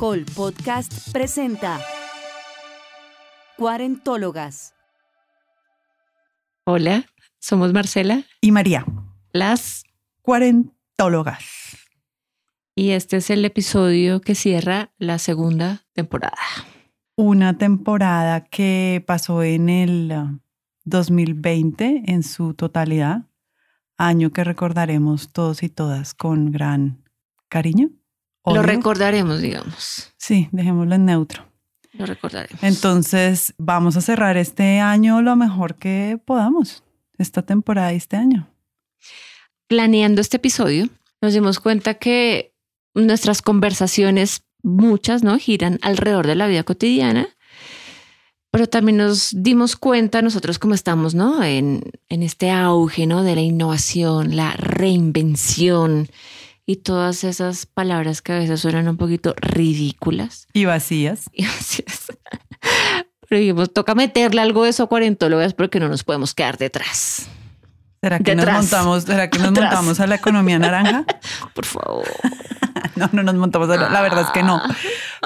Caracol Podcast presenta Cuarentólogas. Hola, somos Marcela y María, las cuarentólogas. Y este es el episodio que cierra la segunda temporada. Una temporada que pasó en el 2020 en su totalidad, año que recordaremos todos y todas con gran cariño. Lo recordaremos, digamos. Sí, dejémoslo en neutro. Lo recordaremos. Entonces, vamos a cerrar este año lo mejor que podamos, esta temporada y este año. Planeando este episodio, nos dimos cuenta que nuestras conversaciones, muchas, ¿no? Giran alrededor de la vida cotidiana, pero también nos dimos cuenta nosotros cómo estamos, ¿no? En, en este auge, ¿no? De la innovación, la reinvención y todas esas palabras que a veces suenan un poquito ridículas. Y vacías. Y vacías. Pero dijimos, toca meterle algo de eso a cuarentólogas porque no nos podemos quedar detrás. ¿Será que nos montamos, ¿será que nos montamos a la economía naranja? Por favor. no, no nos montamos a la, la verdad es que no.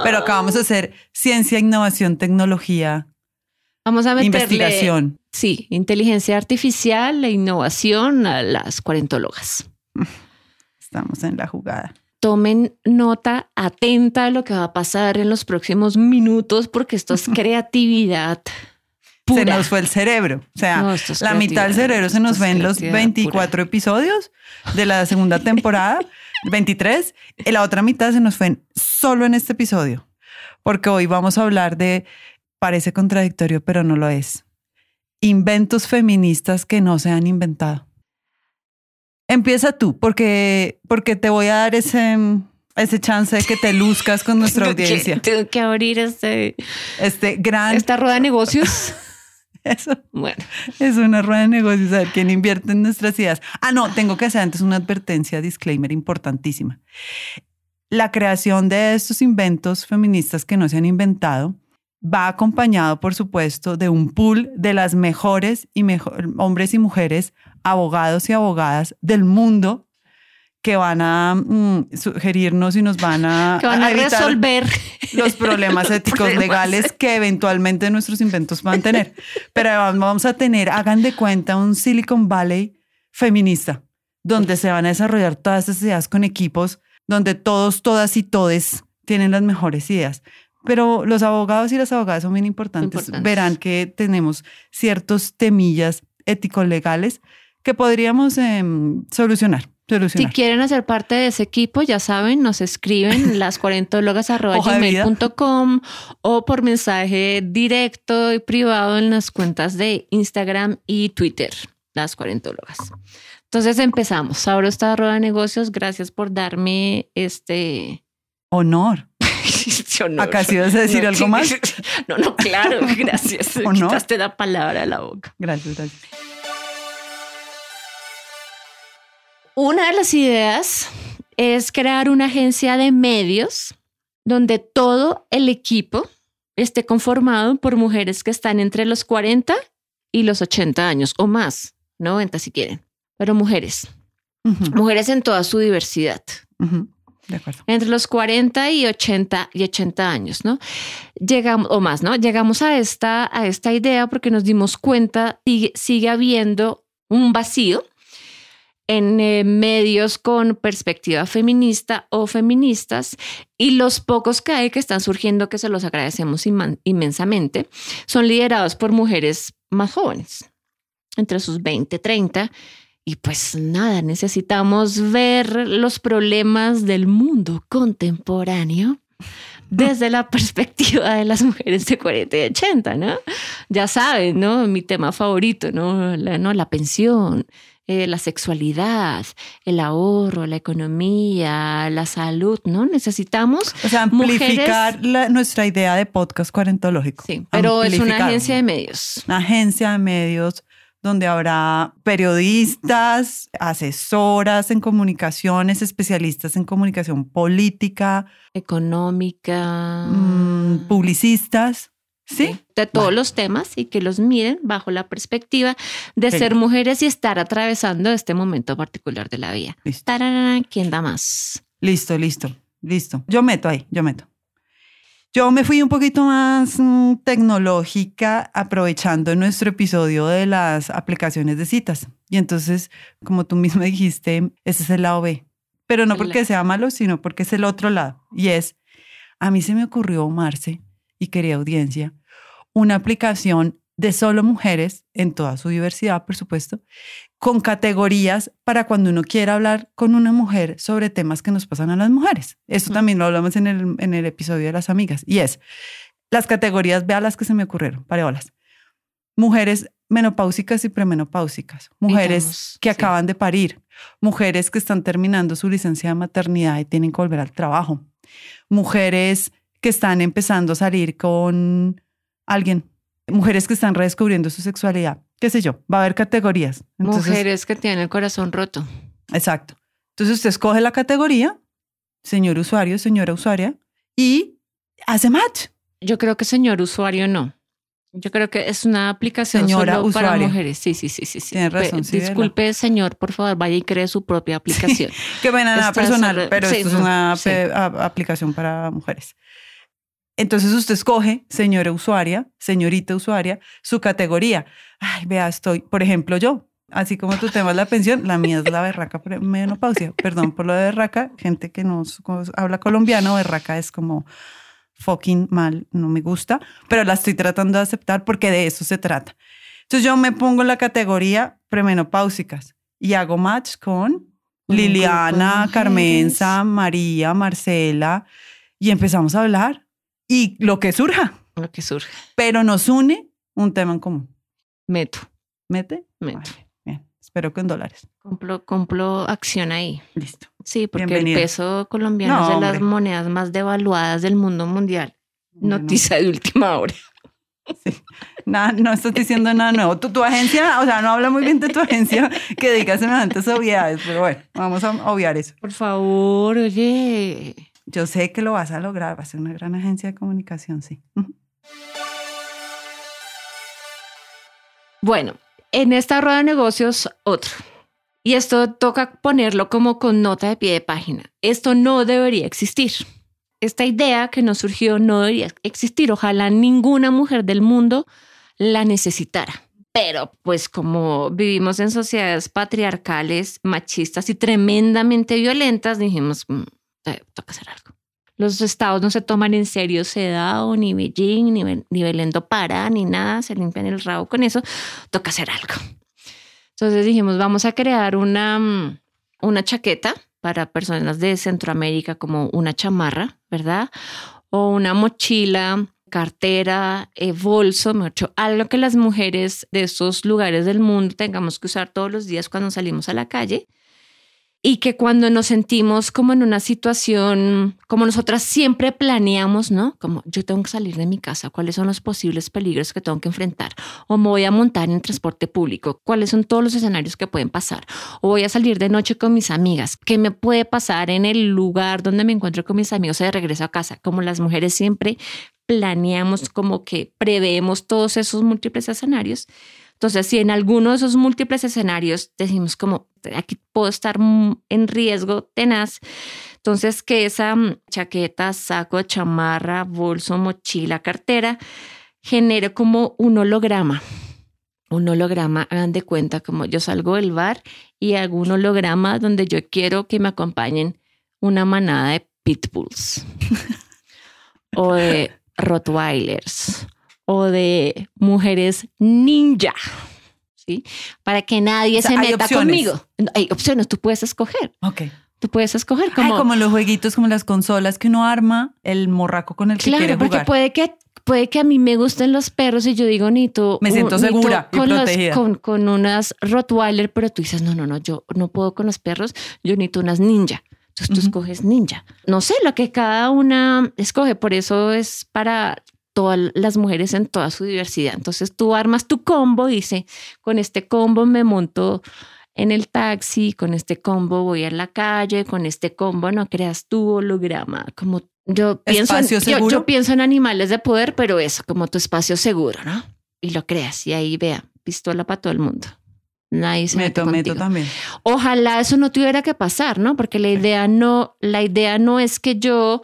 Pero acabamos de hacer ciencia, innovación, tecnología. Vamos a meterle, investigación. Sí, inteligencia artificial e innovación a las cuarentólogas estamos en la jugada. Tomen nota atenta de lo que va a pasar en los próximos minutos porque esto es creatividad. Pura. Se nos fue el cerebro. O sea, no, la mitad del cerebro se nos fue en los 24 pura. episodios de la segunda temporada, 23, y la otra mitad se nos fue solo en este episodio. Porque hoy vamos a hablar de, parece contradictorio, pero no lo es, inventos feministas que no se han inventado. Empieza tú, porque, porque te voy a dar ese, ese chance de que te luzcas con nuestra audiencia. Tengo que abrir este, este gran... Esta rueda de negocios. Eso. Bueno. Es una rueda de negocios, a ver quién invierte en nuestras ideas. Ah, no, tengo que hacer antes una advertencia, disclaimer importantísima. La creación de estos inventos feministas que no se han inventado va acompañado, por supuesto, de un pool de las mejores y mejor, hombres y mujeres, abogados y abogadas del mundo que van a mm, sugerirnos y nos van a, que van a, a resolver los problemas éticos problemas. legales que eventualmente nuestros inventos van a tener. Pero vamos a tener, hagan de cuenta, un Silicon Valley feminista, donde se van a desarrollar todas estas ideas con equipos, donde todos, todas y todes tienen las mejores ideas. Pero los abogados y las abogadas son bien importantes. importantes. Verán que tenemos ciertos temillas ético-legales que podríamos eh, solucionar. Solucionar. Si quieren hacer parte de ese equipo, ya saben, nos escriben las cuarentólogas.gmail.com o por mensaje directo y privado en las cuentas de Instagram y Twitter, las cuarentólogas. Entonces empezamos. Ahora esta rueda de negocios. Gracias por darme este honor. Honor. ¿Acaso ibas a decir no, algo más? No, no, claro, gracias. ¿O no? Quitaste la palabra de la boca. Gracias, gracias. Una de las ideas es crear una agencia de medios donde todo el equipo esté conformado por mujeres que están entre los 40 y los 80 años o más, 90 si quieren, pero mujeres. Uh -huh. Mujeres en toda su diversidad. Uh -huh. Entre los 40 y 80 y 80 años, ¿no? Llegamos, o más, ¿no? Llegamos a esta, a esta idea porque nos dimos cuenta y sigue habiendo un vacío en eh, medios con perspectiva feminista o feministas y los pocos que hay que están surgiendo, que se los agradecemos inmensamente, son liderados por mujeres más jóvenes, entre sus 20, 30 y pues nada, necesitamos ver los problemas del mundo contemporáneo desde la perspectiva de las mujeres de 40 y 80, ¿no? Ya saben, ¿no? Mi tema favorito, ¿no? La, ¿no? la pensión, eh, la sexualidad, el ahorro, la economía, la salud, ¿no? Necesitamos. O sea, amplificar mujeres... la, nuestra idea de podcast cuarentológico. Sí, pero es una agencia de medios. Una agencia de medios donde habrá periodistas, asesoras en comunicaciones, especialistas en comunicación política, económica, mmm, publicistas. ¿Sí? De todos vale. los temas y que los miren bajo la perspectiva de sí. ser mujeres y estar atravesando este momento particular de la vida. Listo. ¿Quién da más? Listo, listo, listo. Yo meto ahí, yo meto. Yo me fui un poquito más mm, tecnológica aprovechando nuestro episodio de las aplicaciones de citas. Y entonces, como tú mismo dijiste, ese es el lado B. Pero no porque sea malo, sino porque es el otro lado. Y es, a mí se me ocurrió, Marce, y quería audiencia, una aplicación de solo mujeres, en toda su diversidad, por supuesto, con categorías para cuando uno quiera hablar con una mujer sobre temas que nos pasan a las mujeres. Esto también lo hablamos en el, en el episodio de las amigas. Y es, las categorías, vea las que se me ocurrieron, pareolas. Mujeres menopáusicas y premenopáusicas, mujeres que acaban de parir, mujeres que están terminando su licencia de maternidad y tienen que volver al trabajo, mujeres que están empezando a salir con alguien, mujeres que están redescubriendo su sexualidad, qué sé yo, va a haber categorías. mujeres que tienen el corazón roto. Exacto. Entonces usted escoge la categoría, señor usuario, señora usuaria, y hace match. Yo creo que señor usuario no. Yo creo que es una aplicación Señora solo para mujeres. Sí, sí, sí, sí. sí. Tiene razón. Disculpe, señor, por favor, vaya y cree su propia aplicación. Qué pena nada personal, pero esto es una aplicación para mujeres. Entonces usted escoge, señora usuaria, señorita usuaria, su categoría. Ay, vea, estoy, por ejemplo, yo, así como tu tema es la pensión, la mía es la berraca menopausia. Perdón por lo de berraca, gente que no habla colombiano, berraca es como fucking mal, no me gusta, pero la estoy tratando de aceptar porque de eso se trata. Entonces yo me pongo en la categoría premenopáusicas y hago match con Liliana, Carmenza, María, Marcela y empezamos a hablar y lo que surja. Lo que surja. Pero nos une un tema en común. Meto. ¿Mete? Meto. bien, espero que en dólares. Complo, complo acción ahí. Listo. Sí, porque el peso colombiano es de las monedas más devaluadas del mundo mundial. Noticia de última hora. Sí. Nada, no estás diciendo nada nuevo. Tu, tu, agencia, o sea, no habla muy bien de tu agencia que diga semejantes obviedades, pero bueno, vamos a obviar eso. Por favor, oye. Yo sé que lo vas a lograr, va a ser una gran agencia de comunicación, sí. Bueno, en esta rueda de negocios, otro. Y esto toca ponerlo como con nota de pie de página. Esto no debería existir. Esta idea que nos surgió no debería existir. Ojalá ninguna mujer del mundo la necesitara. Pero pues como vivimos en sociedades patriarcales, machistas y tremendamente violentas, dijimos, mm, eh, toca hacer algo. Los estados no se toman en serio Sedao, ni Beijing, ni, ni Belén do Pará, ni nada, se limpian el rabo con eso, toca hacer algo. Entonces dijimos, vamos a crear una, mm, una chaqueta para personas de Centroamérica como una chamarra, ¿verdad? O una mochila, cartera, eh, bolso, mucho, algo que las mujeres de esos lugares del mundo tengamos que usar todos los días cuando salimos a la calle y que cuando nos sentimos como en una situación, como nosotras siempre planeamos, ¿no? Como yo tengo que salir de mi casa, cuáles son los posibles peligros que tengo que enfrentar, o me voy a montar en transporte público, cuáles son todos los escenarios que pueden pasar, o voy a salir de noche con mis amigas, qué me puede pasar en el lugar donde me encuentro con mis amigos o de regreso a casa, como las mujeres siempre planeamos, como que preveemos todos esos múltiples escenarios. Entonces, si en alguno de esos múltiples escenarios decimos como aquí puedo estar en riesgo tenaz, entonces que esa mm, chaqueta, saco, chamarra, bolso, mochila, cartera genere como un holograma. Un holograma, hagan de cuenta como yo salgo del bar y hago un holograma donde yo quiero que me acompañen una manada de pitbulls o de rottweilers o de mujeres ninja, ¿sí? Para que nadie se meta conmigo. Hay opciones, tú puedes escoger. Ok. Tú puedes escoger como... como los jueguitos, como las consolas que uno arma, el morraco con el que quiere jugar. porque puede que puede que a mí me gusten los perros y yo digo, ni tú... Me siento segura y con protegida. con, con, unas Rottweiler, pero tú dices, no, no, no, yo no puedo con los perros, yo necesito unas ninja. Entonces tú escoges ninja. No sé, lo que cada una escoge, por eso es para todas las mujeres en toda su diversidad. Entonces tú armas tu combo, dice, con este combo me monto en el taxi, con este combo voy a la calle, con este combo no creas tu holograma, como yo pienso, en, yo, pienso en animales de poder, pero eso, como tu espacio seguro, ¿no? Y lo creas y ahí vea, pistola para todo el mundo. Nadie se meto, meto también. Ojalá eso no tuviera que pasar, ¿no? Porque la idea no, la idea no es que yo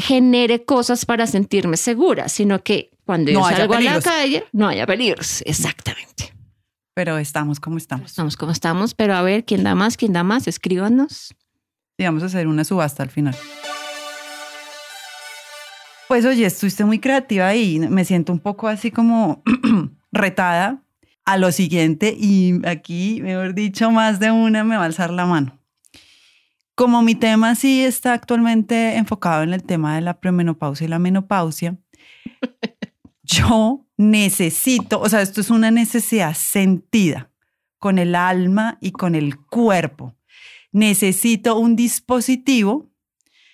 genere cosas para sentirme segura, sino que cuando yo salgo a la calle no haya peligros. Exactamente. Pero estamos como estamos. Estamos como estamos, pero a ver, ¿quién da más? ¿Quién da más? Escríbanos. Y vamos a hacer una subasta al final. Pues oye, estuviste muy creativa y me siento un poco así como retada a lo siguiente y aquí, mejor dicho, más de una me va a alzar la mano. Como mi tema sí está actualmente enfocado en el tema de la premenopausia y la menopausia, yo necesito, o sea, esto es una necesidad sentida con el alma y con el cuerpo. Necesito un dispositivo.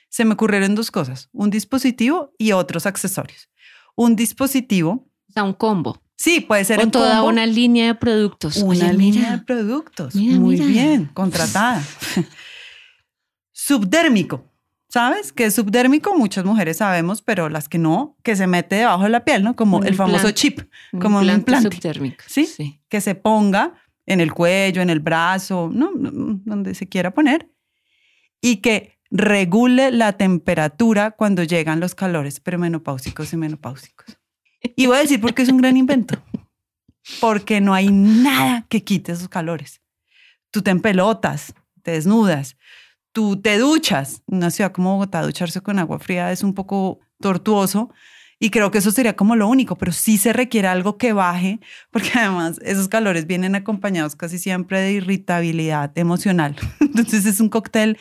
Se me ocurrieron dos cosas, un dispositivo y otros accesorios. Un dispositivo. O sea, un combo. Sí, puede ser Con toda una línea de productos. Una línea de productos. Muy bien, contratada. Subdérmico. ¿Sabes? Que es subdérmico, muchas mujeres sabemos, pero las que no, que se mete debajo de la piel, ¿no? Como el famoso chip, como un implante. Subdérmico. ¿Sí? ¿Sí? Que se ponga en el cuello, en el brazo, ¿no? Donde se quiera poner. Y que regule la temperatura cuando llegan los calores premenopáusicos y menopáusicos. Y voy a decir por qué es un gran invento. Porque no hay nada que quite esos calores. Tú te empelotas, te desnudas, tú te duchas. Una ciudad como Bogotá, ducharse con agua fría es un poco tortuoso. Y creo que eso sería como lo único, pero sí se requiere algo que baje, porque además esos calores vienen acompañados casi siempre de irritabilidad emocional. Entonces es un cóctel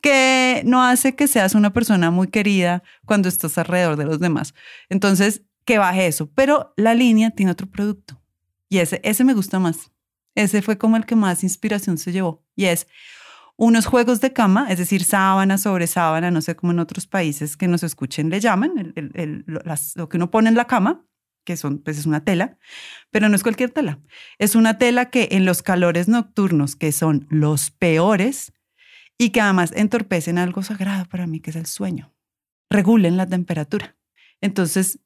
que no hace que seas una persona muy querida cuando estás alrededor de los demás. Entonces, que baje eso. Pero la línea tiene otro producto y ese, ese me gusta más. Ese fue como el que más inspiración se llevó y es unos juegos de cama, es decir, sábana sobre sábana, no sé cómo en otros países que nos escuchen le llaman, lo que uno pone en la cama, que son, pues es una tela, pero no es cualquier tela. Es una tela que en los calores nocturnos, que son los peores y que además entorpecen algo sagrado para mí, que es el sueño, regulen la temperatura. Entonces,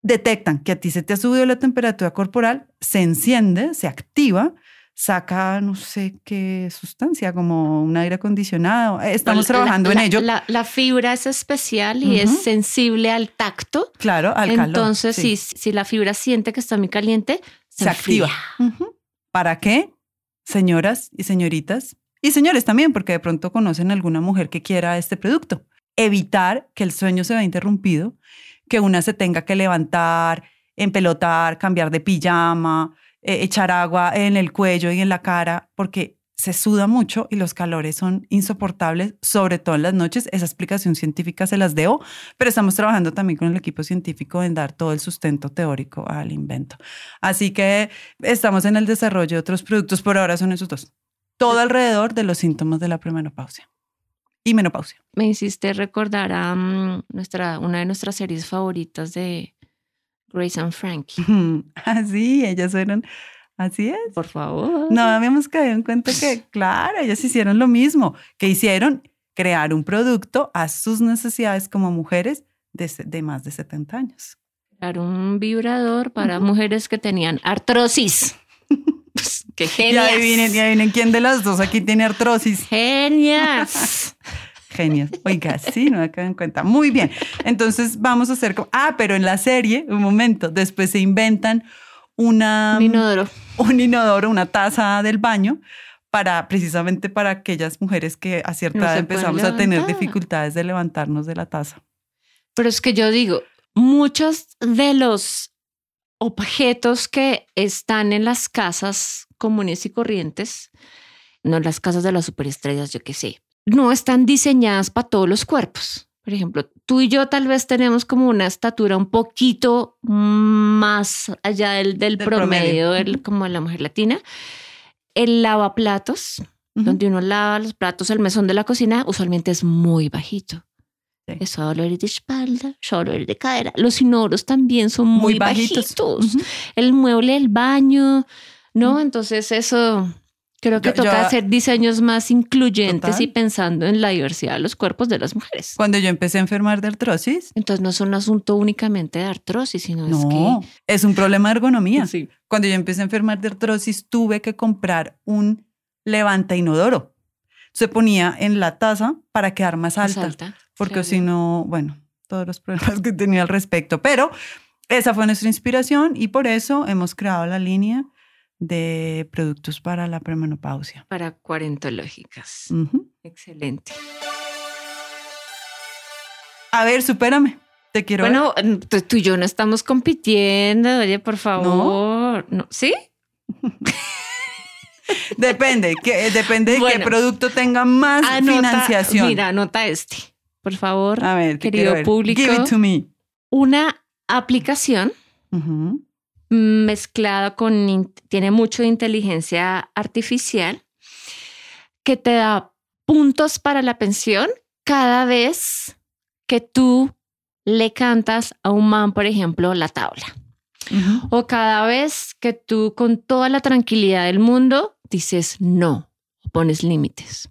detectan que a ti se te ha subido la temperatura corporal, se enciende, se activa saca no sé qué sustancia, como un aire acondicionado. Estamos trabajando en ello. La, fibra es especial y es sensible al tacto. Claro, al calor. Entonces, si, si la fibra siente que está muy caliente, se, activa. ¿Para qué? Señoras y señoritas, y señores también, porque de pronto conocen alguna mujer que quiera este producto. Evitar que el sueño se vea interrumpido, que una se tenga que levantar, empelotar, cambiar de pijama, eh, echar agua en el cuello y en la cara, porque se suda mucho y los calores son insoportables, sobre todo en las noches. Esa explicación científica se las debo, pero estamos trabajando también con el equipo científico en dar todo el sustento teórico al invento. Así que estamos en el desarrollo de otros productos, por ahora son esos dos. Todo alrededor de los síntomas de la premenopausia y menopausia. Me hiciste recordar a mm, nuestra, una de nuestras series favoritas de Grace and Frankie. Así, ah, ellas fueron, así es. Por favor. No habíamos caído en cuenta que, claro, ellas hicieron lo mismo, que hicieron crear un producto a sus necesidades como mujeres de, más de 70 años. Crear un vibrador para mujeres que tenían artrosis. Pues, ¡Qué genial! Y adivinen, y adivinen quién de las dos aquí tiene artrosis. Genias. Genios. Oiga, sí, no me quedo en cuenta. Muy bien. Entonces vamos a hacer como, ah, pero en la serie, un momento, después se inventan una... Un inodoro. Un inodoro, una taza del baño para precisamente para aquellas mujeres que a cierta edad empezamos a tener dificultades de levantarnos de la taza. Pero es que yo digo, muchos de los objetos que están en las casas comunes y corrientes, no en las casas de las superestrellas, yo qué sé, no están diseñadas para todos los cuerpos. Por ejemplo, tú y yo tal vez tenemos como una estatura un poquito más allá del, del, promedio, como la mujer latina. El lavaplatos, donde uno lava los platos, el mesón de la cocina, usualmente es muy bajito. Eso dolor de espalda, dolor de cadera. Los inodoros también son muy, bajitos. El mueble del baño, ¿no? Entonces eso Creo que toca hacer diseños más incluyentes y pensando en la diversidad de los cuerpos de las mujeres. Cuando yo empecé a enfermar de artrosis. Entonces no es un asunto únicamente de artrosis, sino es que... es un problema de ergonomía. Sí. Cuando yo empecé a enfermar de artrosis tuve que comprar un levanta inodoro. Se ponía en la taza para quedar más alta. porque si no, bueno, todos los problemas que tenía al respecto. Pero esa fue nuestra inspiración y por eso hemos creado la línea de productos para la premenopausia. Para cuarentológicas. Excelente. A ver, supérame. Te quiero. Bueno, tú y yo no estamos compitiendo. Oye, por favor. ¿No? ¿Sí? depende, que, depende de qué producto tenga más financiación. Mira, anota este, por favor, A ver, querido público. Give it to me. Una aplicación mezclada con, tiene mucho de inteligencia artificial que te da puntos para la pensión cada vez que tú le cantas a un man, por ejemplo, la tabla. O cada vez que tú con toda la tranquilidad del mundo dices no, pones límites.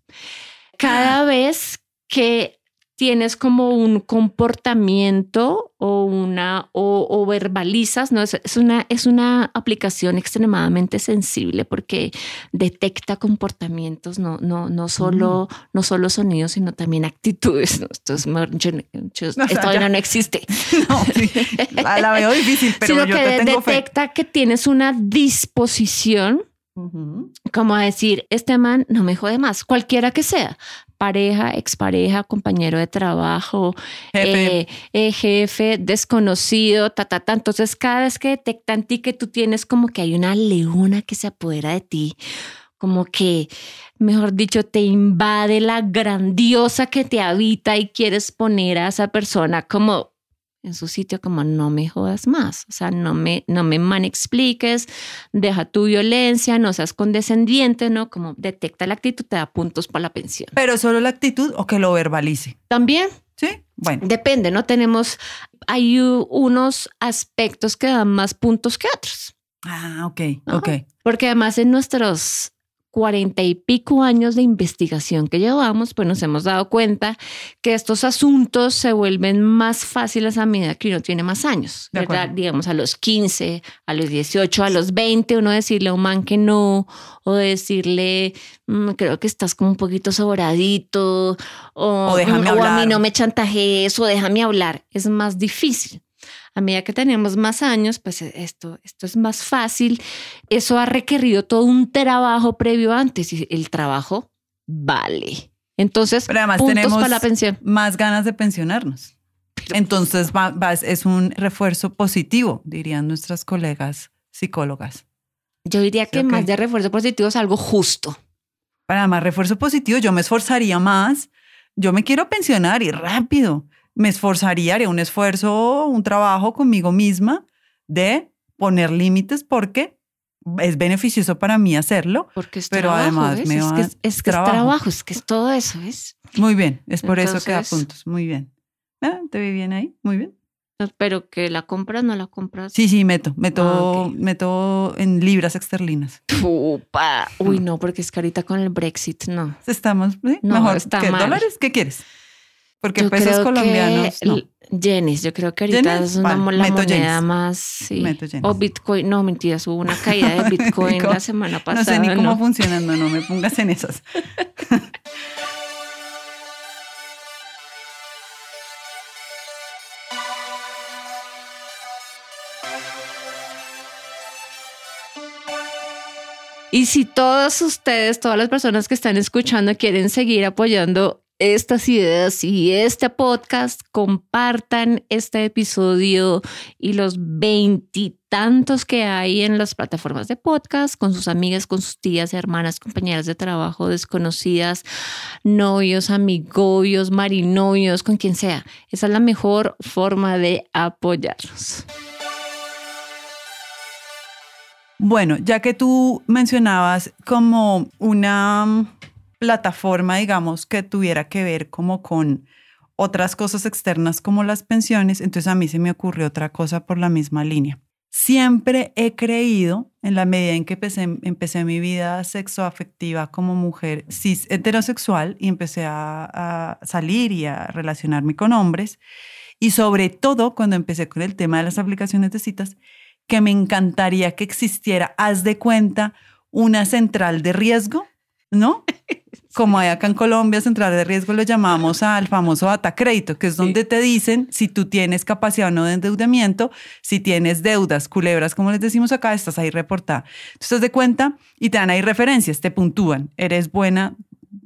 Cada vez que tienes como un comportamiento o una o, verbalizas, ¿no? Es, una, es una aplicación extremadamente sensible porque detecta comportamientos, no, no, no, solo, mm. no solo sonidos, sino también actitudes. ¿no? Esto es esto no, existe. No, la veo difícil, pero sino yo que te tengo detecta que tienes una disposición como a decir, este man no me jode más, cualquiera que sea, pareja, expareja, compañero de trabajo, jefe, eh, eh, jefe desconocido, ta, ta, ta. Entonces, cada vez que detectan ti que tú tienes como que hay una leona que se apodera de ti, como que, mejor dicho, te invade la grandiosa que te habita y quieres poner a esa persona como en su sitio como no me jodas más, o sea, no me, no me man expliques, deja tu violencia, no seas condescendiente, ¿no? Como detecta la actitud, te da puntos para la pensión. Pero solo la actitud o que lo verbalice. También. Sí, bueno. Depende, ¿no? Tenemos, hay unos aspectos que dan más puntos que otros. Ah, ok, ok. Porque además en nuestros cuarenta y pico años de investigación que llevamos, pues nos hemos dado cuenta que estos asuntos se vuelven más fáciles a medida que uno tiene más años, ¿verdad? Digamos a los 15, a los 18, a los 20, uno decirle a un man que no, o decirle, mm, creo que estás como un poquito sobradito, o, déjame o a mí no me chantajees, o déjame hablar, es más difícil a medida que tenemos más años, pues e, esto, esto es más fácil. Eso ha requerido todo un trabajo previo antes y el trabajo vale. Entonces, Pero además puntos tenemos para la pensión. más ganas de pensionarnos. Entonces, es un refuerzo positivo, dirían nuestras colegas psicólogas. Yo diría que más de refuerzo positivo es algo justo. Para más refuerzo positivo, yo me esforzaría más. Yo me quiero pensionar y rápido me esforzaría, haría un esfuerzo, un trabajo conmigo misma de poner límites porque es beneficioso para mí hacerlo, porque es pero trabajo, además me va es que es, que trabajo. es trabajo, es que es todo eso, ¿ves? Muy bien, es por eso que da puntos, muy bien. Ah, ¿Te vi bien ahí? Muy bien. Pero que la compras, no la compras. Sí, sí, meto, meto, ah, meto en libras esterlinas. Upa. Uy, no, porque es carita con el Brexit, no. Estamos, mejor está ¿qué, dólares, ¿qué quieres? Porque yo pesos colombianos. No. Yo creo que ahorita es una la moneda más. Sí. O Bitcoin, no, mentiras, hubo una caída de Bitcoin la semana pasada. No sé ni cómo funciona, no, no me pongas en esas. Y si todos ustedes, todas las personas que están escuchando quieren seguir apoyando estas ideas y este podcast, compartan este episodio y los veintitantos que hay en las plataformas de podcast con sus amigas, con sus tías, hermanas, compañeras de trabajo, desconocidas, novios, amigobios, marinovios, con quien sea. Esa es la mejor forma de apoyarnos. Bueno, ya que tú mencionabas como una plataforma, digamos, que tuviera que ver como con otras cosas externas como las pensiones, entonces a mí se me ocurrió otra cosa por la misma línea. Siempre he creído, en la medida en que empecé, empecé mi vida sexoafectiva como mujer cis heterosexual y empecé a, a salir y a relacionarme con hombres, y sobre todo cuando empecé con el tema de las aplicaciones de citas, que me encantaría que existiera, haz de cuenta, una central de riesgo, ¿no? Como hay acá en Colombia, central de riesgo, lo llamamos al famoso data crédito, que es donde te dicen si tú tienes capacidad o no de endeudamiento, si tienes deudas, culebras, como les decimos acá, estás ahí reportada. Entonces, de cuenta y te dan ahí referencias, te puntúan. Eres buena,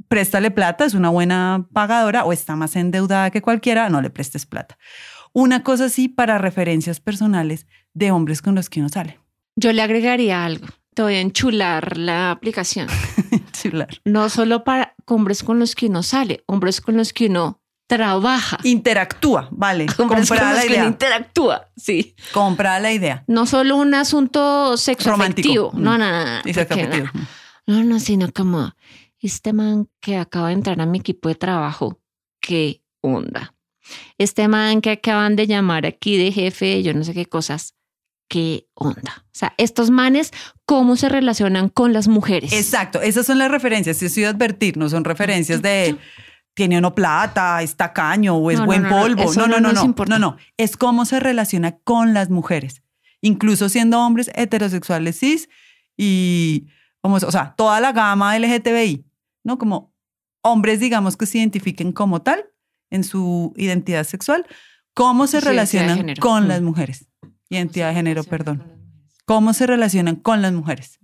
préstale plata, es una buena pagadora o está más endeudada que cualquiera, no le prestes plata. Una cosa así para referencias personales de hombres con los que uno sale. Yo le agregaría algo. Te voy a enchular la aplicación. No solo para hombres con los que uno sale, hombres con los que uno trabaja. Interactúa, vale. Hombres con los que interactúa, sí. Compra la idea. No solo un asunto sexo Romántico. No, no, no. No, no, no, sino como este man que acaba de entrar a mi equipo de trabajo, qué onda. Este man que acaban de llamar aquí de jefe, yo no sé qué cosas, qué onda. O sea, estos manes, ¿cómo se relacionan con las mujeres? Exacto, esas son las referencias. Si estoy advertir, no son referencias de tiene uno plata, es tacaño o es buen polvo. No, no, no, no, no, no, Es cómo se relaciona con las mujeres, incluso siendo hombres heterosexuales cis y, o sea, toda la gama LGTBI, ¿no? Como hombres, digamos, que se identifiquen como tal en su identidad sexual, cómo se relacionan con las mujeres identidad de género, perdón. ¿Cómo se relacionan con las mujeres?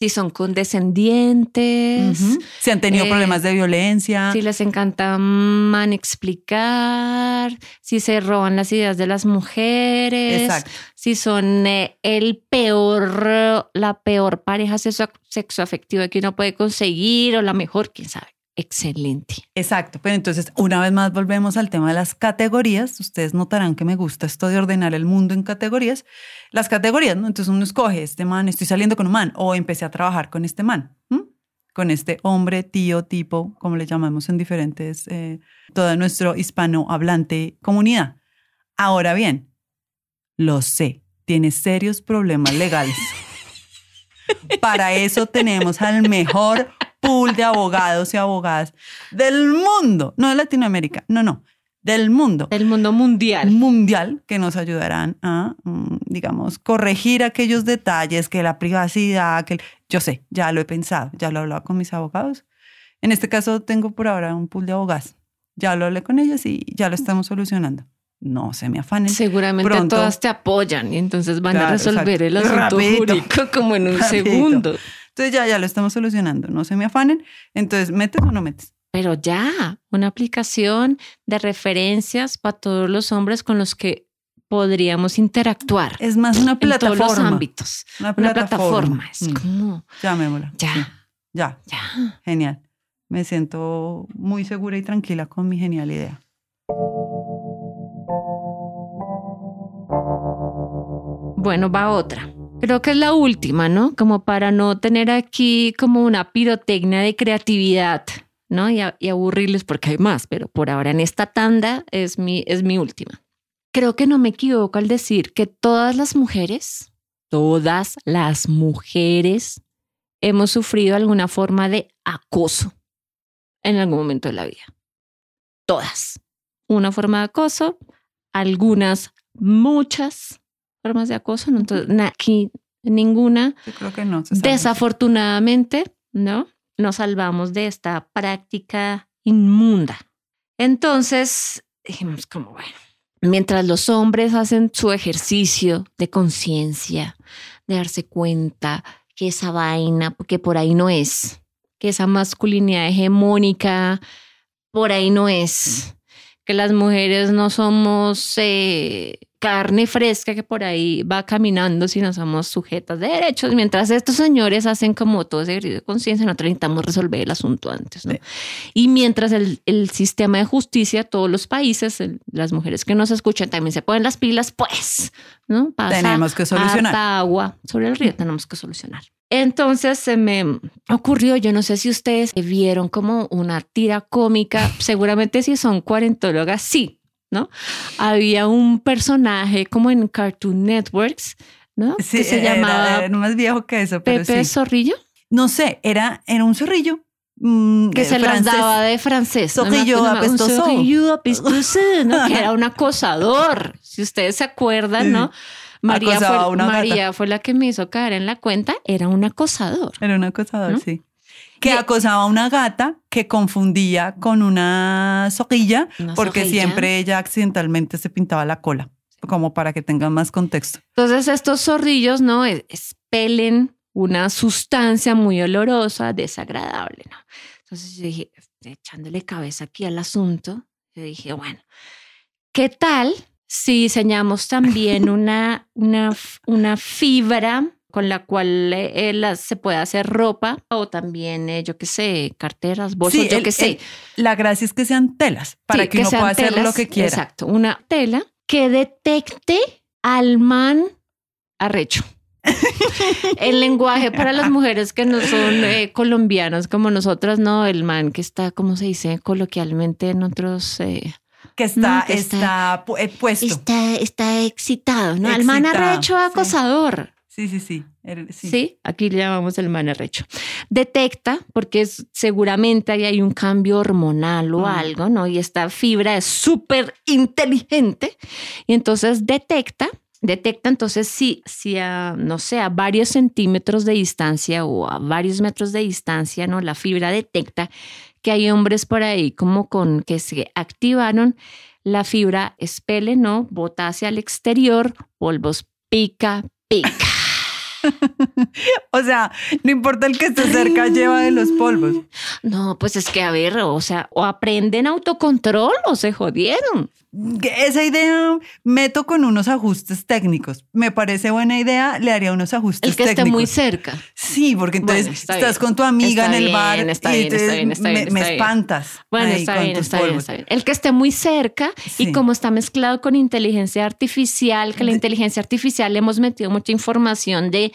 Si son condescendientes. Si han tenido eh, problemas de violencia. Si les encanta man explicar. Si se roban las ideas de las mujeres. Exacto. Si son eh, el peor, la peor pareja sexo, sexoafectiva que uno puede conseguir o la mejor, quién sabe excelente. Exacto, pero entonces una vez más volvemos al tema de las categorías. Ustedes notarán que me gusta esto de ordenar el mundo en categorías. Las categorías, ¿no? Entonces uno escoge, este man, estoy saliendo con un man o empecé a trabajar con este man, con este hombre, tío, tipo, como le llamamos en diferentes, eh, todo nuestro hispanohablante comunidad. Ahora bien, lo sé, tiene serios problemas legales. Para eso tenemos al mejor pool de abogados y abogadas del mundo, no de Latinoamérica, no, no, del mundo. Del mundo mundial. Mundial, que nos ayudarán a, mm, digamos, corregir aquellos detalles, que la privacidad, que yo sé, ya lo he pensado, ya lo he hablado con mis abogados. En este caso tengo por ahora un pool de abogadas. Ya lo hablé con ellas y ya lo estamos solucionando. No se me afanen. Seguramente todas te apoyan y entonces van a resolver el asunto jurídico como en un segundo. Entonces ya, ya lo estamos solucionando, no se me afanen. Entonces, ¿metes o no metes? Pero ya, una aplicación de referencias para todos los hombres con los que podríamos interactuar. Es más una plataforma. En todos los ámbitos. Una plataforma. Es mm. como... Ya, mola. Ya. Ya. Ya. Genial. Me siento muy segura y tranquila con mi genial idea. Bueno, va otra. Creo que es la última, ¿no? Como para no tener aquí como una pirotecnia de creatividad, ¿no? Y, aburrirles porque hay más, pero por ahora en esta tanda es mi, es mi última. Creo que no me equivoco al decir que todas las mujeres, todas las mujeres hemos sufrido alguna forma de acoso en algún momento de la vida. Todas. Una forma de acoso, algunas, muchas formas de acoso, ¿no? Entonces, aquí ninguna. Yo creo que no. Desafortunadamente, ¿no? Nos salvamos de esta práctica inmunda. Entonces, dijimos como, bueno, mientras los hombres hacen su ejercicio de conciencia, de darse cuenta que esa vaina, que por ahí no es, que esa masculinidad hegemónica por ahí no es, que las mujeres no somos eh, carne fresca que por ahí va caminando si no somos sujetas de derechos, mientras estos señores hacen como todo ese ejercicio de conciencia, nosotros necesitamos resolver el asunto antes. ¿no? Y mientras el, el, sistema de justicia, todos los países, las mujeres que nos escuchan también se ponen las pilas, pues, ¿no? tenemos que solucionar. agua sobre el río, tenemos que solucionar. Entonces se me ocurrió, yo no sé si ustedes vieron como una tira cómica, seguramente si son cuarentólogas, sí, ¿no? Había un personaje como en Cartoon Networks, ¿no? Sí, que se llamaba era, más viejo que eso, pero Pepe Zorrillo. No sé, era, era un zorrillo. Mm, que se las daba de francés. Zorrillo apestoso. Zorrillo apestoso, ¿no? que era un acosador. Si ustedes se acuerdan, ¿no? María, fue, María fue, la que me hizo caer en la cuenta, era un acosador. Era un acosador, sí. que acosaba a una gata que confundía con una soquilla porque siempre ella accidentalmente se pintaba la cola, como para que tengan más contexto. Entonces estos zorrillos, ¿no? Expelen una sustancia muy olorosa, desagradable, ¿no? Entonces yo dije, echándole cabeza aquí al asunto, yo dije, bueno, ¿qué tal si diseñamos también una, una, una fibra con la cual eh, se puede hacer ropa o también, eh, yo qué sé, carteras, bolsos, yo qué sé. la gracia es que sean telas para que, uno pueda hacer lo que quiera. Exacto, una tela que detecte al man arrecho. el lenguaje para las mujeres que no son eh, colombianas como nosotras, no, el man que está, ¿cómo se dice coloquialmente en otros... que está, está, puesto. Está, está excitado, ¿no? el man arrecho acosador. Sí, sí, sí. sí. aquí le llamamos el manarrecho. Detecta, porque es, seguramente ahí hay un cambio hormonal o mm. algo, ¿no? Y esta fibra es súper inteligente. Y entonces detecta, detecta entonces si, si a, no sé, a varios centímetros de distancia o a varios metros de distancia, ¿no? La fibra detecta que hay hombres por ahí como con que se activaron la fibra espele, ¿no? Bota hacia el exterior, polvos pica, pica. o sea, no importa el que esté cerca, lleva de los polvos. No, pues es que a ver, o sea, o aprenden autocontrol o se jodieron. Esa idea meto con unos ajustes técnicos. Me parece buena idea, le haría unos ajustes técnicos. El que esté muy cerca. Sí, porque entonces estás con tu amiga en el bar y me, espantas. Bueno, está bien, está bien, está bien, El que esté muy cerca y como está mezclado con inteligencia artificial, que la inteligencia artificial le hemos metido mucha información de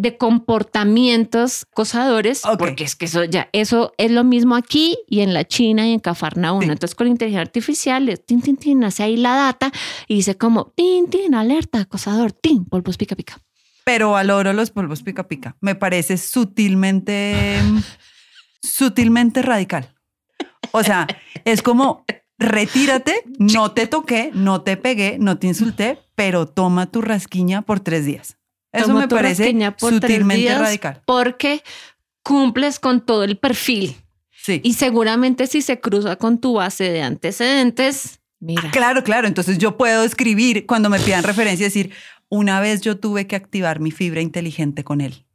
de comportamientos acosadores, porque es que eso ya, eso es lo mismo aquí y en la China y en Cafarnaúm. Entonces con la inteligencia artificial, tin, tin, tin, hace ahí la data y dice como, tin, tin, alerta, acosador, tin, polvos pica pica. Pero valoro los polvos pica pica. Me parece sutilmente, sutilmente radical. O sea, es como, retírate, no te toqué, no te pegué, no te insulté, pero toma tu rasquiña por tres días. Eso me parece sutilmente radical. Porque cumples con todo el perfil. Sí. Y seguramente si se cruza con tu base de antecedentes, mira. Ah, claro, claro. Entonces yo puedo escribir cuando me pidan referencia, decir, una vez yo tuve que activar mi fibra inteligente con él.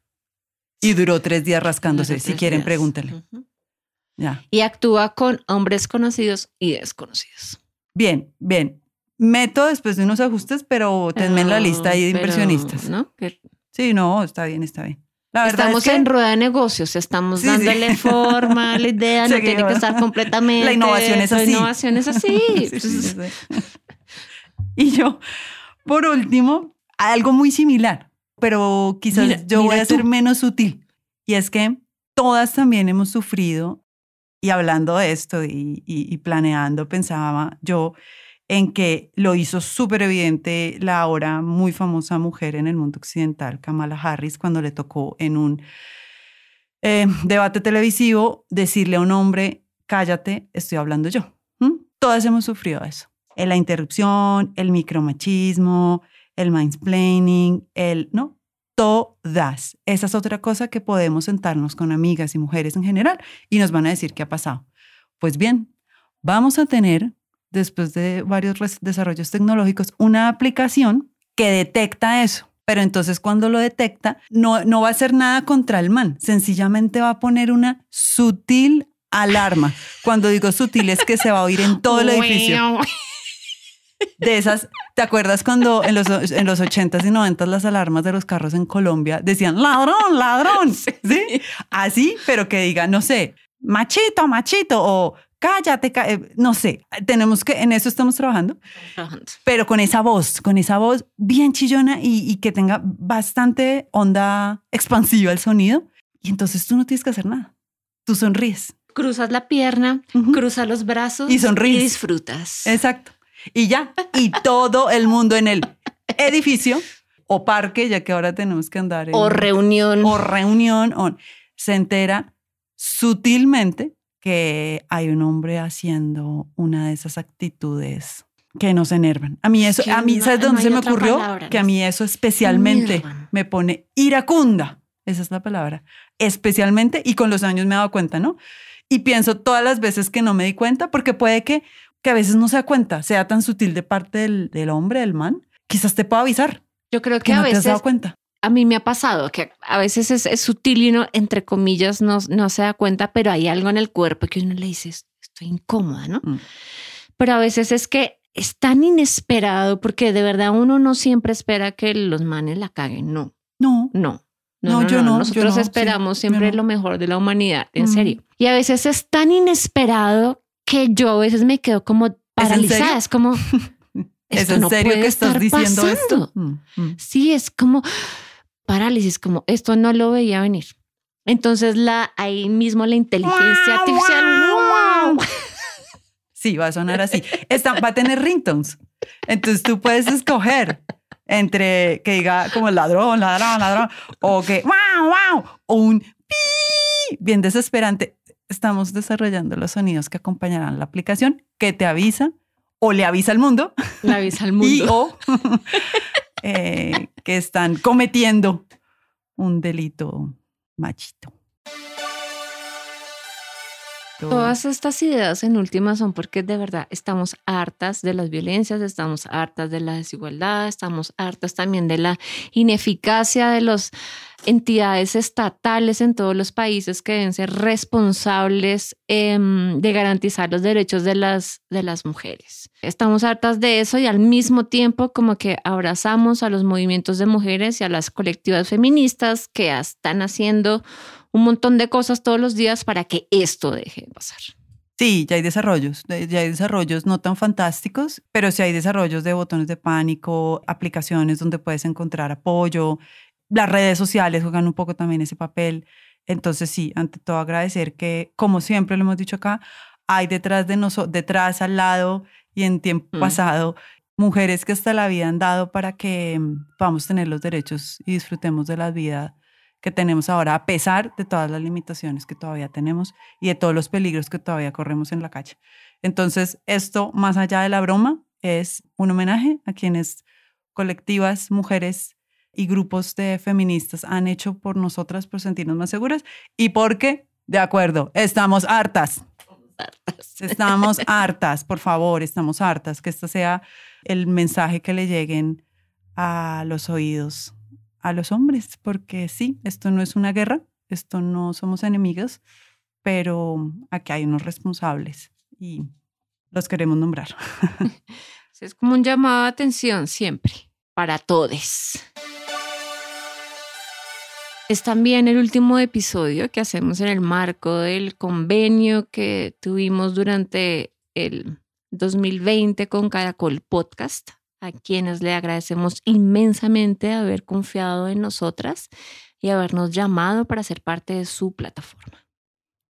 Y duró tres días rascándose. si quieren, pregúntenle. Ya. Y actúa con hombres conocidos y desconocidos. Bien, bien meto después de unos ajustes, pero tenme en la lista ahí de inversionistas. ¿no? Sí, no, está bien, está bien. La estamos en rueda de negocios, estamos dándole forma a la idea, no tiene que estar completamente. La innovación es así. La innovación es así. y yo, por último, algo muy similar, pero quizás yo voy a ser menos sutil. Y es que todas también hemos sufrido, y hablando de esto y planeando, pensaba yo en que lo hizo súper evidente la ahora muy famosa mujer en el mundo occidental, Kamala Harris, cuando le tocó en un eh, debate televisivo decirle a un hombre, cállate, estoy hablando yo. Todas hemos sufrido eso. La interrupción, el micromachismo, el mansplaining, el, ¿no? Todas. Esa es otra cosa que podemos sentarnos con amigas y mujeres en general y nos van a decir qué ha pasado. Pues bien, vamos a tener después de varios desarrollos tecnológicos, una aplicación que detecta eso. Pero entonces cuando lo detecta, no, no va a hacer nada contra el man, sencillamente va a poner una sutil alarma. Cuando digo sutil es que se va a oír en todo el edificio. De esas, ¿te acuerdas cuando en los, en los 80s y 90s las alarmas de los carros en Colombia decían ladrón, ladrón? ¿Sí? Así, pero que diga, no sé, machito, machito, o cállate, eh, no sé, tenemos que, en eso estamos trabajando, pero con esa voz, con esa voz bien chillona y, que tenga bastante onda expansiva el sonido. Y entonces tú no tienes que hacer nada, tú sonríes. Cruzas la pierna, cruzas los brazos y sonríes. Y disfrutas. Exacto. Y ya, y todo el mundo en el edificio o parque, ya que ahora tenemos que andar. o reunión. O reunión, o, se entera sutilmente que hay un hombre haciendo una de esas actitudes que nos enervan. A mí eso, a mí, ¿sabes dónde se me ocurrió? que a mí eso especialmente me pone iracunda. esa es la palabra. Especialmente, y con los años me he dado cuenta, ¿no? Y pienso todas las veces que no me di cuenta, porque puede que, que a veces no se da cuenta, sea tan sutil de parte del, del hombre, del man, quizás te pueda avisar. Yo creo que, a veces... Te has dado cuenta. A mí me ha pasado que a veces es, sutil y uno, entre comillas, no, no se da cuenta, pero hay algo en el cuerpo que uno le dice, estoy incómoda, ¿no? Mm. Pero a veces es que es tan inesperado porque de verdad uno no siempre espera que los manes la caguen, no. No. No. No, yo no. Nosotros esperamos siempre lo mejor de la humanidad, en serio. Y a veces es tan inesperado que yo a veces me quedo como paralizada. ¿Es, como. ¿Es en serio que estás diciendo esto? Mm, mm. Sí, es como parálisis, como esto no lo veía venir. Entonces, la, ahí mismo la inteligencia artificial. ¡Wow! Sí, va a sonar así. va a tener ringtones. Entonces tú puedes escoger entre que diga como ladrón, ladrón, ladrón, o que wow, wow, o un pi, bien desesperante. Estamos desarrollando los sonidos que acompañarán la aplicación que te avisa o le avisa al mundo. Le avisa al mundo. Y, o eh, que están cometiendo un delito machito. Todas estas ideas en última son porque de verdad estamos hartas de las violencias, estamos hartas de la desigualdad, estamos hartas también de la ineficacia de las entidades estatales en todos los países que deben ser responsables em, de garantizar los derechos de las, de las mujeres. Estamos hartas de eso y al mismo tiempo como que abrazamos a los movimientos de mujeres y a las colectivas feministas que están haciendo un montón de cosas todos los días para que esto deje de pasar. Sí, ya hay desarrollos, ya hay desarrollos no tan fantásticos, pero sí hay desarrollos de botones de pánico, aplicaciones donde puedes encontrar apoyo, las redes sociales juegan un poco también ese papel. Entonces sí, ante todo agradecer que, como siempre lo hemos dicho acá, hay detrás de nosotros, detrás, al lado y en tiempo mm. pasado, mujeres que hasta la vida han dado para que mm, podamos tener los derechos y disfrutemos de la vida que tenemos ahora, a pesar de todas las limitaciones que todavía tenemos y de todos los peligros que todavía corremos en la calle. Entonces, esto, más allá de la broma, es un homenaje a quienes colectivas, mujeres y grupos de feministas han hecho por nosotras por sentirnos más seguras y porque, de acuerdo, estamos hartas. Estamos hartas, por favor, estamos hartas, que esto sea el mensaje que le lleguen a los oídos a los hombres, porque sí, esto no es una guerra, esto no somos enemigas, pero aquí hay unos responsables y los queremos nombrar. Es como un llamado de atención siempre, para todos. Es también el último episodio que hacemos en el marco del convenio que tuvimos durante el 2020 con Caracol Podcast a quienes le agradecemos inmensamente haber confiado en nosotras y habernos llamado para ser parte de su plataforma.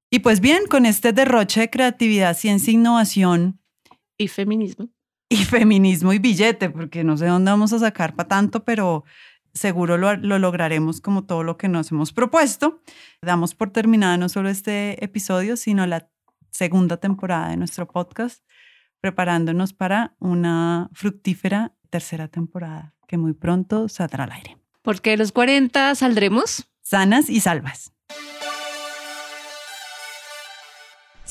Y pues bien, con este derroche de creatividad, ciencia, innovación y feminismo. Y feminismo y billete, porque no sé dónde vamos a sacar para tanto, pero seguro lo, lo, lograremos como todo lo que nos hemos propuesto. Damos por terminada no solo este episodio, sino la segunda temporada de nuestro podcast preparándonos para una fructífera tercera temporada que muy pronto saldrá al aire. Porque los 40 saldremos sanas y salvas.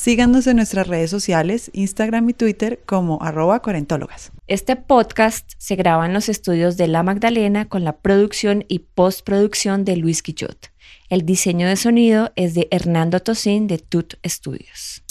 Síganos en nuestras redes sociales, Instagram y Twitter como arroba cuarentólogas. Este podcast se graba en los estudios de La Magdalena con la producción y postproducción de Luis Quillot. El diseño de sonido es de Hernando Tosín de Tut Studios.